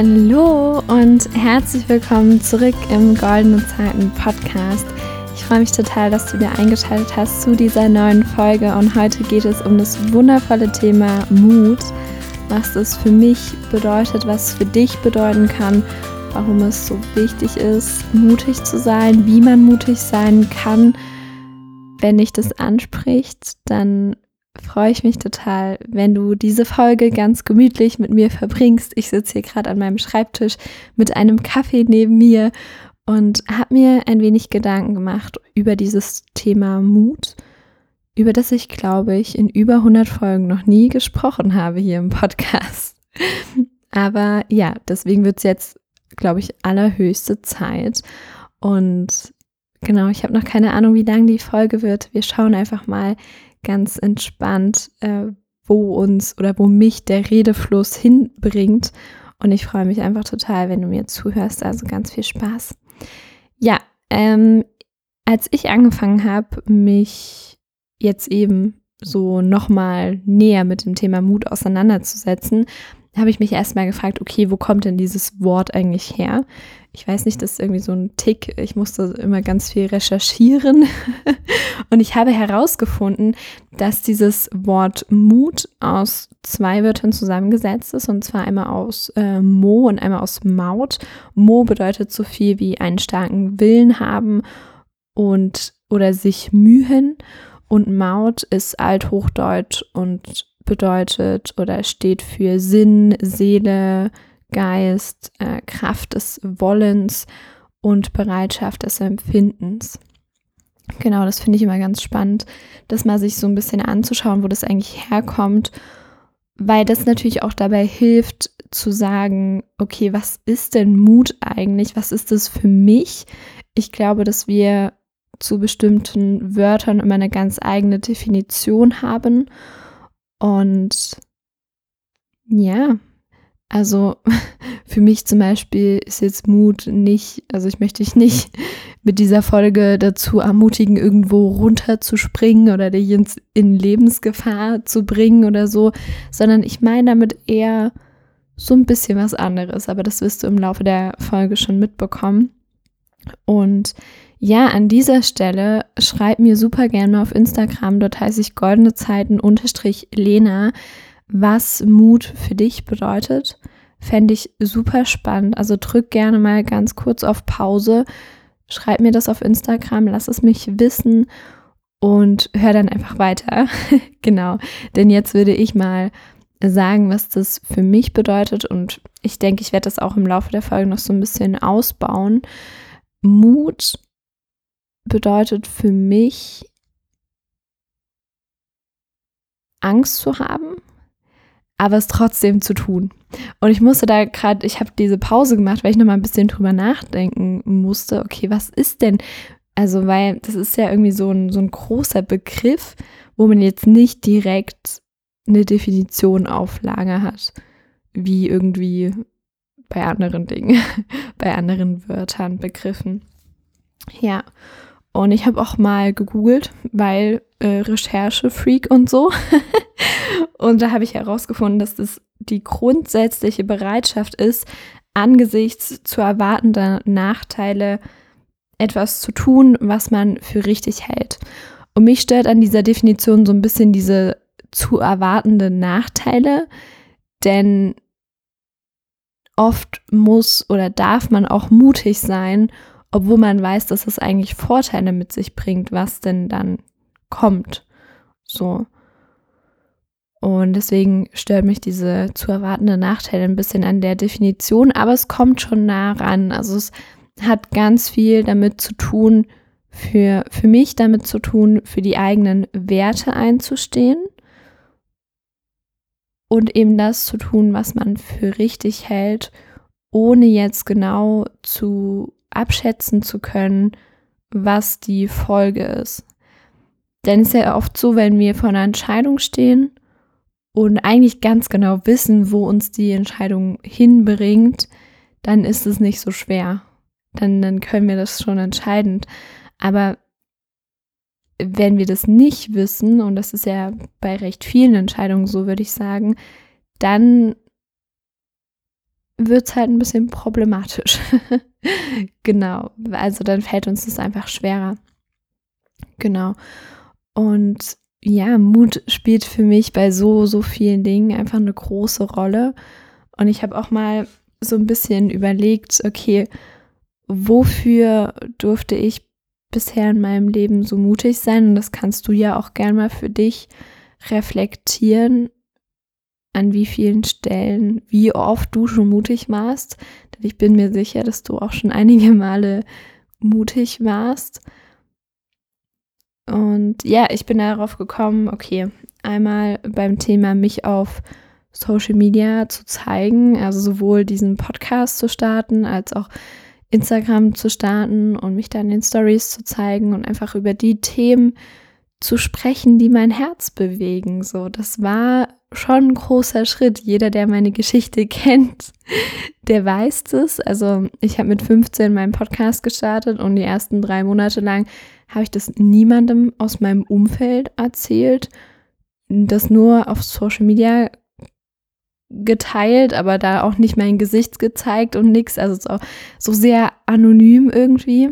Hallo und herzlich willkommen zurück im Goldenen Zeiten Podcast. Ich freue mich total, dass du dir eingeschaltet hast zu dieser neuen Folge und heute geht es um das wundervolle Thema Mut, was es für mich bedeutet, was es für dich bedeuten kann, warum es so wichtig ist, mutig zu sein, wie man mutig sein kann. Wenn dich das anspricht, dann freue ich mich total, wenn du diese Folge ganz gemütlich mit mir verbringst. Ich sitze hier gerade an meinem Schreibtisch mit einem Kaffee neben mir und habe mir ein wenig Gedanken gemacht über dieses Thema Mut, über das ich, glaube ich, in über 100 Folgen noch nie gesprochen habe hier im Podcast. Aber ja, deswegen wird es jetzt, glaube ich, allerhöchste Zeit. Und genau, ich habe noch keine Ahnung, wie lang die Folge wird. Wir schauen einfach mal, ganz entspannt, äh, wo uns oder wo mich der Redefluss hinbringt. Und ich freue mich einfach total, wenn du mir zuhörst. Also ganz viel Spaß. Ja, ähm, als ich angefangen habe, mich jetzt eben so nochmal näher mit dem Thema Mut auseinanderzusetzen, habe ich mich erstmal gefragt, okay, wo kommt denn dieses Wort eigentlich her? Ich weiß nicht, das ist irgendwie so ein Tick. Ich musste immer ganz viel recherchieren. und ich habe herausgefunden, dass dieses Wort Mut aus zwei Wörtern zusammengesetzt ist. Und zwar einmal aus äh, Mo und einmal aus Maut. Mo bedeutet so viel wie einen starken Willen haben und oder sich mühen. Und Maut ist althochdeutsch und bedeutet oder steht für Sinn, Seele, Geist, äh, Kraft des Wollens und Bereitschaft des Empfindens. Genau, das finde ich immer ganz spannend, das mal sich so ein bisschen anzuschauen, wo das eigentlich herkommt, weil das natürlich auch dabei hilft zu sagen, okay, was ist denn Mut eigentlich? Was ist das für mich? Ich glaube, dass wir zu bestimmten Wörtern immer eine ganz eigene Definition haben und ja, also für mich zum Beispiel ist jetzt Mut nicht, also ich möchte dich nicht mit dieser Folge dazu ermutigen, irgendwo runterzuspringen oder dich ins, in Lebensgefahr zu bringen oder so, sondern ich meine damit eher so ein bisschen was anderes, aber das wirst du im Laufe der Folge schon mitbekommen. Und ja, an dieser Stelle schreib mir super gerne auf Instagram, dort heiße ich goldene Zeiten unterstrich Lena, was Mut für dich bedeutet. Fände ich super spannend. Also drück gerne mal ganz kurz auf Pause, schreib mir das auf Instagram, lass es mich wissen und hör dann einfach weiter. genau, denn jetzt würde ich mal sagen, was das für mich bedeutet und ich denke, ich werde das auch im Laufe der Folge noch so ein bisschen ausbauen. Mut bedeutet für mich, Angst zu haben, aber es trotzdem zu tun. Und ich musste da gerade, ich habe diese Pause gemacht, weil ich nochmal ein bisschen drüber nachdenken musste, okay, was ist denn, also weil das ist ja irgendwie so ein, so ein großer Begriff, wo man jetzt nicht direkt eine Definition auf Lager hat, wie irgendwie bei anderen Dingen, bei anderen Wörtern, Begriffen. Ja, und ich habe auch mal gegoogelt, weil äh, Recherche-Freak und so. und da habe ich herausgefunden, dass das die grundsätzliche Bereitschaft ist, angesichts zu erwartender Nachteile etwas zu tun, was man für richtig hält. Und mich stört an dieser Definition so ein bisschen diese zu erwartenden Nachteile, denn oft muss oder darf man auch mutig sein, obwohl man weiß, dass es eigentlich Vorteile mit sich bringt, was denn dann kommt. So. Und deswegen stört mich diese zu erwartende Nachteile ein bisschen an der Definition, aber es kommt schon nah ran. Also es hat ganz viel damit zu tun, für, für mich damit zu tun, für die eigenen Werte einzustehen und eben das zu tun, was man für richtig hält, ohne jetzt genau zu abschätzen zu können, was die Folge ist. Denn es ist ja oft so, wenn wir vor einer Entscheidung stehen und eigentlich ganz genau wissen, wo uns die Entscheidung hinbringt, dann ist es nicht so schwer. Dann, dann können wir das schon entscheiden. Aber wenn wir das nicht wissen, und das ist ja bei recht vielen Entscheidungen so, würde ich sagen, dann wird es halt ein bisschen problematisch. genau, also dann fällt uns das einfach schwerer. Genau. Und ja, Mut spielt für mich bei so, so vielen Dingen einfach eine große Rolle. Und ich habe auch mal so ein bisschen überlegt, okay, wofür durfte ich bisher in meinem Leben so mutig sein? Und das kannst du ja auch gern mal für dich reflektieren, an wie vielen Stellen, wie oft du schon mutig warst. Denn ich bin mir sicher, dass du auch schon einige Male mutig warst. Und ja, ich bin darauf gekommen, okay, einmal beim Thema mich auf Social Media zu zeigen, also sowohl diesen Podcast zu starten, als auch Instagram zu starten und mich dann in Stories zu zeigen und einfach über die Themen zu sprechen, die mein Herz bewegen. So, das war schon ein großer Schritt. Jeder, der meine Geschichte kennt, der weiß es. Also, ich habe mit 15 meinen Podcast gestartet und die ersten drei Monate lang habe ich das niemandem aus meinem Umfeld erzählt. Das nur auf Social Media geteilt, aber da auch nicht mein Gesicht gezeigt und nichts. Also so, so sehr anonym irgendwie.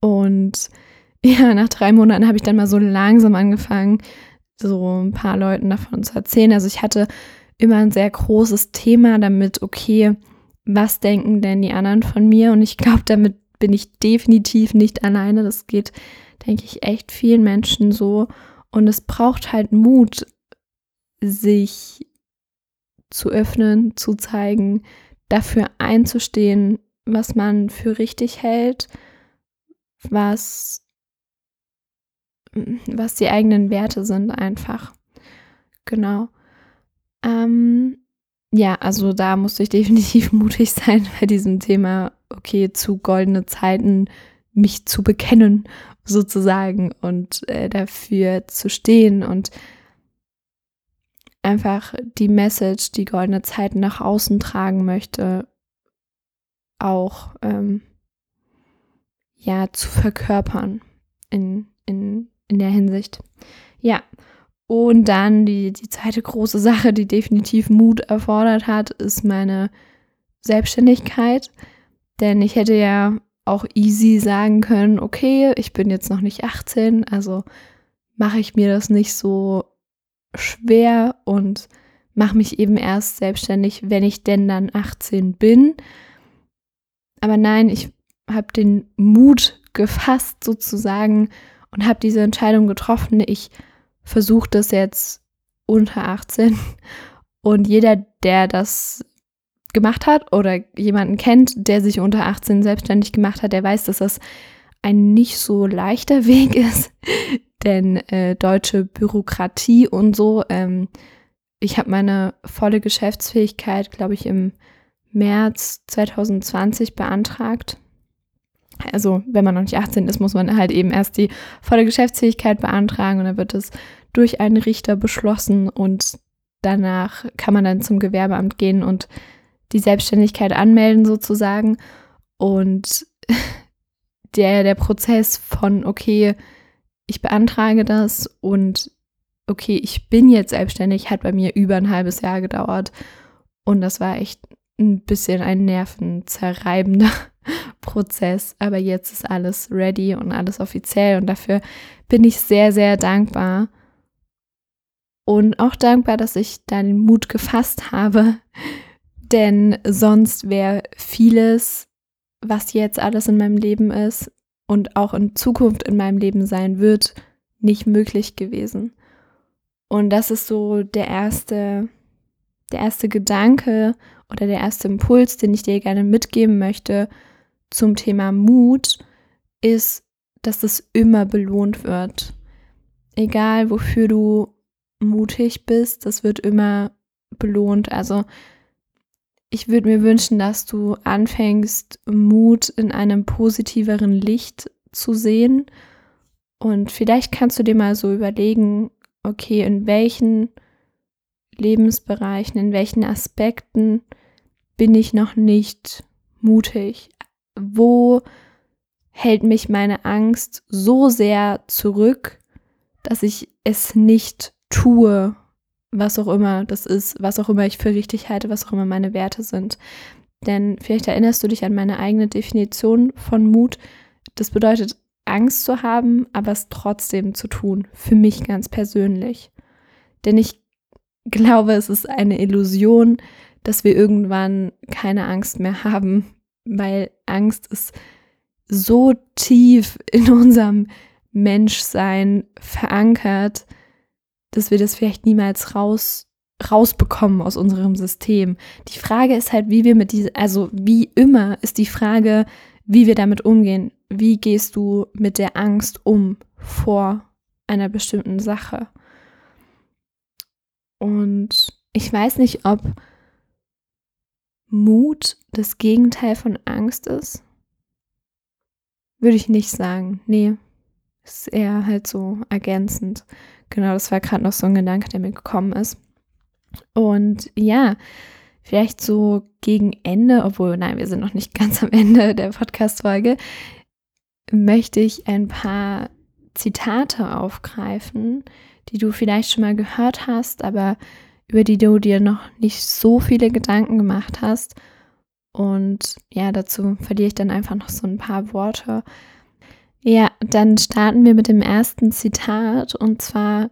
Und ja, nach drei Monaten habe ich dann mal so langsam angefangen, so ein paar Leuten davon zu erzählen. Also ich hatte immer ein sehr großes Thema damit, okay, was denken denn die anderen von mir? Und ich glaube, damit bin ich definitiv nicht alleine. Das geht, denke ich, echt vielen Menschen so. Und es braucht halt Mut, sich zu öffnen, zu zeigen, dafür einzustehen, was man für richtig hält, was, was die eigenen Werte sind einfach. Genau. Ähm, ja, also da musste ich definitiv mutig sein bei diesem Thema, okay, zu goldene Zeiten mich zu bekennen, sozusagen, und äh, dafür zu stehen und einfach die Message, die goldene Zeiten nach außen tragen möchte, auch ähm, ja zu verkörpern in, in, in der Hinsicht. Ja, und dann die, die zweite große Sache, die definitiv Mut erfordert hat, ist meine Selbstständigkeit. Denn ich hätte ja auch easy sagen können, okay, ich bin jetzt noch nicht 18, also mache ich mir das nicht so schwer und mache mich eben erst selbstständig, wenn ich denn dann 18 bin. Aber nein, ich habe den Mut gefasst sozusagen und habe diese Entscheidung getroffen. Ich versuche das jetzt unter 18 und jeder, der das gemacht hat oder jemanden kennt, der sich unter 18 selbstständig gemacht hat, der weiß, dass das ein nicht so leichter Weg ist, denn äh, deutsche Bürokratie und so. Ähm, ich habe meine volle Geschäftsfähigkeit, glaube ich, im März 2020 beantragt. Also, wenn man noch nicht 18 ist, muss man halt eben erst die volle Geschäftsfähigkeit beantragen und dann wird es durch einen Richter beschlossen und danach kann man dann zum Gewerbeamt gehen und die Selbstständigkeit anmelden sozusagen. Und der, der Prozess von, okay, ich beantrage das und okay, ich bin jetzt selbstständig, hat bei mir über ein halbes Jahr gedauert. Und das war echt ein bisschen ein nervenzerreibender Prozess. Aber jetzt ist alles ready und alles offiziell und dafür bin ich sehr, sehr dankbar. Und auch dankbar, dass ich da den Mut gefasst habe, denn sonst wäre vieles, was jetzt alles in meinem Leben ist, und auch in Zukunft in meinem Leben sein wird, nicht möglich gewesen. Und das ist so der erste, der erste Gedanke oder der erste Impuls, den ich dir gerne mitgeben möchte zum Thema Mut, ist, dass es immer belohnt wird. Egal wofür du mutig bist, das wird immer belohnt. Also ich würde mir wünschen, dass du anfängst, Mut in einem positiveren Licht zu sehen. Und vielleicht kannst du dir mal so überlegen, okay, in welchen Lebensbereichen, in welchen Aspekten bin ich noch nicht mutig? Wo hält mich meine Angst so sehr zurück, dass ich es nicht tue was auch immer das ist, was auch immer ich für richtig halte, was auch immer meine Werte sind. Denn vielleicht erinnerst du dich an meine eigene Definition von Mut. Das bedeutet, Angst zu haben, aber es trotzdem zu tun, für mich ganz persönlich. Denn ich glaube, es ist eine Illusion, dass wir irgendwann keine Angst mehr haben, weil Angst ist so tief in unserem Menschsein verankert, dass wir das vielleicht niemals raus rausbekommen aus unserem System. Die Frage ist halt, wie wir mit dieser, also wie immer ist die Frage, wie wir damit umgehen. Wie gehst du mit der Angst um vor einer bestimmten Sache? Und ich weiß nicht, ob Mut das Gegenteil von Angst ist. Würde ich nicht sagen. Nee, ist eher halt so ergänzend. Genau, das war gerade noch so ein Gedanke, der mir gekommen ist. Und ja, vielleicht so gegen Ende, obwohl, nein, wir sind noch nicht ganz am Ende der Podcast-Folge, möchte ich ein paar Zitate aufgreifen, die du vielleicht schon mal gehört hast, aber über die du dir noch nicht so viele Gedanken gemacht hast. Und ja, dazu verliere ich dann einfach noch so ein paar Worte. Ja, dann starten wir mit dem ersten Zitat und zwar,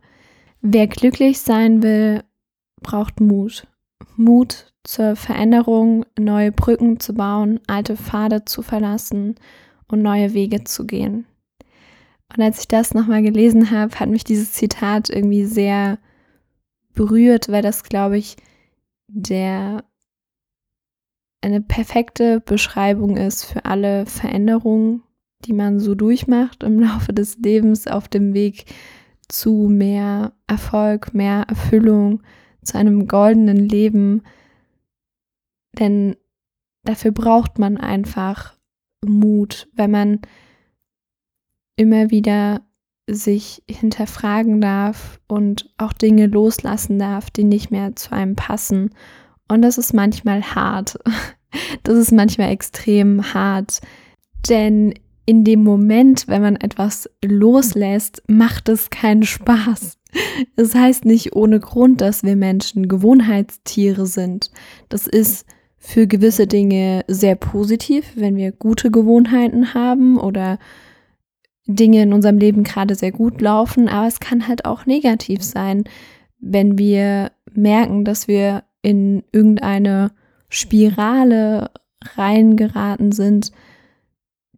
wer glücklich sein will, braucht Mut. Mut zur Veränderung, neue Brücken zu bauen, alte Pfade zu verlassen und neue Wege zu gehen. Und als ich das nochmal gelesen habe, hat mich dieses Zitat irgendwie sehr berührt, weil das, glaube ich, der eine perfekte Beschreibung ist für alle Veränderungen, die man so durchmacht im Laufe des Lebens auf dem Weg zu mehr Erfolg, mehr Erfüllung, zu einem goldenen Leben. Denn dafür braucht man einfach Mut, wenn man immer wieder sich hinterfragen darf und auch Dinge loslassen darf, die nicht mehr zu einem passen. Und das ist manchmal hart. Das ist manchmal extrem hart. Denn in dem Moment, wenn man etwas loslässt, macht es keinen Spaß. Es heißt nicht ohne Grund, dass wir Menschen Gewohnheitstiere sind. Das ist für gewisse Dinge sehr positiv, wenn wir gute Gewohnheiten haben oder Dinge in unserem Leben gerade sehr gut laufen, aber es kann halt auch negativ sein, wenn wir merken, dass wir in irgendeine Spirale reingeraten sind,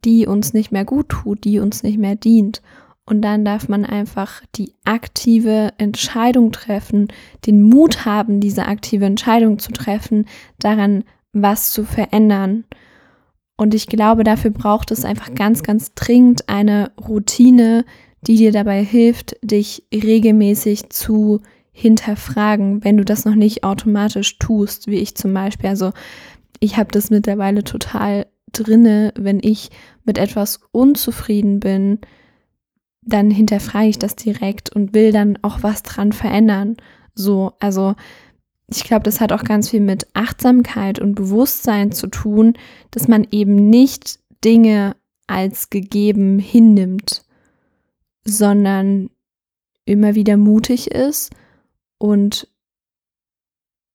die uns nicht mehr gut tut, die uns nicht mehr dient. Und dann darf man einfach die aktive Entscheidung treffen, den Mut haben, diese aktive Entscheidung zu treffen, daran was zu verändern. Und ich glaube, dafür braucht es einfach ganz, ganz dringend eine Routine, die dir dabei hilft, dich regelmäßig zu hinterfragen, wenn du das noch nicht automatisch tust, wie ich zum Beispiel. Also ich habe das mittlerweile total drinne, wenn ich mit etwas unzufrieden bin, dann hinterfrage ich das direkt und will dann auch was dran verändern. So, also ich glaube, das hat auch ganz viel mit Achtsamkeit und Bewusstsein zu tun, dass man eben nicht Dinge als gegeben hinnimmt, sondern immer wieder mutig ist und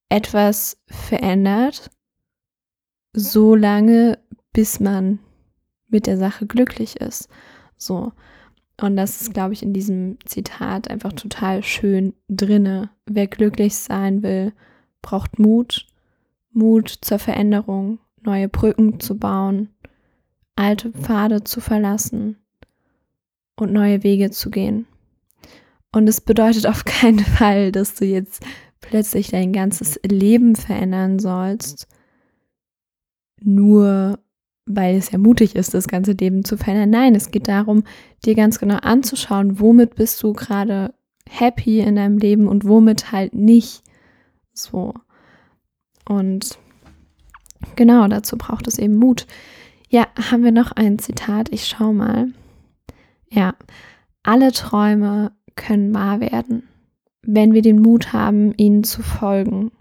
etwas verändert, so lange, bis man mit der Sache glücklich ist. So. Und das ist, glaube ich, in diesem Zitat einfach total schön drinne. Wer glücklich sein will, braucht Mut, Mut zur Veränderung, neue Brücken zu bauen, alte Pfade zu verlassen und neue Wege zu gehen. Und es bedeutet auf keinen Fall, dass du jetzt plötzlich dein ganzes Leben verändern sollst, nur weil es ja mutig ist, das ganze Leben zu verändern. Nein, es geht darum, dir ganz genau anzuschauen, womit bist du gerade happy in deinem Leben und womit halt nicht. So. Und genau dazu braucht es eben Mut. Ja, haben wir noch ein Zitat? Ich schau mal. Ja, alle Träume können wahr werden, wenn wir den Mut haben, ihnen zu folgen.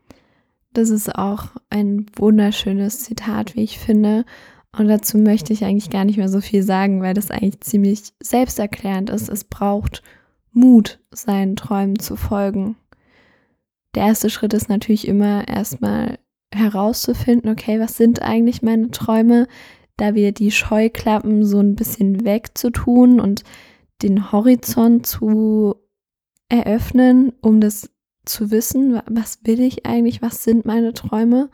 Das ist auch ein wunderschönes Zitat, wie ich finde. Und dazu möchte ich eigentlich gar nicht mehr so viel sagen, weil das eigentlich ziemlich selbsterklärend ist. Es braucht Mut, seinen Träumen zu folgen. der erste Schritt ist natürlich immer erstmal herauszufinden, okay, was sind eigentlich meine Träume, da wir die Scheuklappen so ein bisschen wegzutun und den Horizont zu eröffnen, um das zu wissen, was will ich eigentlich, was sind meine Träume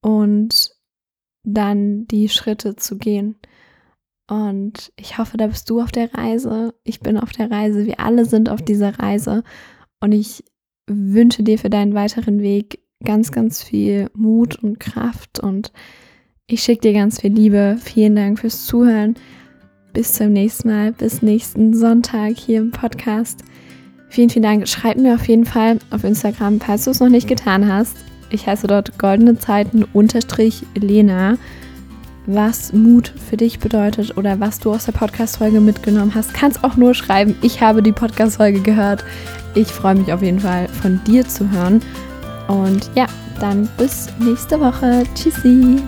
und dann die Schritte zu gehen. Und ich hoffe, da bist du auf der Reise. Ich bin auf der Reise. Wir alle sind auf dieser Reise. Und ich wünsche dir für deinen weiteren Weg ganz, ganz viel Mut und Kraft. Und ich schicke dir ganz viel Liebe. Vielen Dank fürs Zuhören. Bis zum nächsten Mal. Bis nächsten Sonntag hier im Podcast. Vielen, vielen Dank. Schreib mir auf jeden Fall auf Instagram, falls du es noch nicht getan hast. Ich heiße dort goldene Zeiten unterstrich Lena was Mut für dich bedeutet oder was du aus der Podcast-Folge mitgenommen hast. Kannst auch nur schreiben, ich habe die Podcast-Folge gehört. Ich freue mich auf jeden Fall von dir zu hören. Und ja, dann bis nächste Woche. Tschüssi.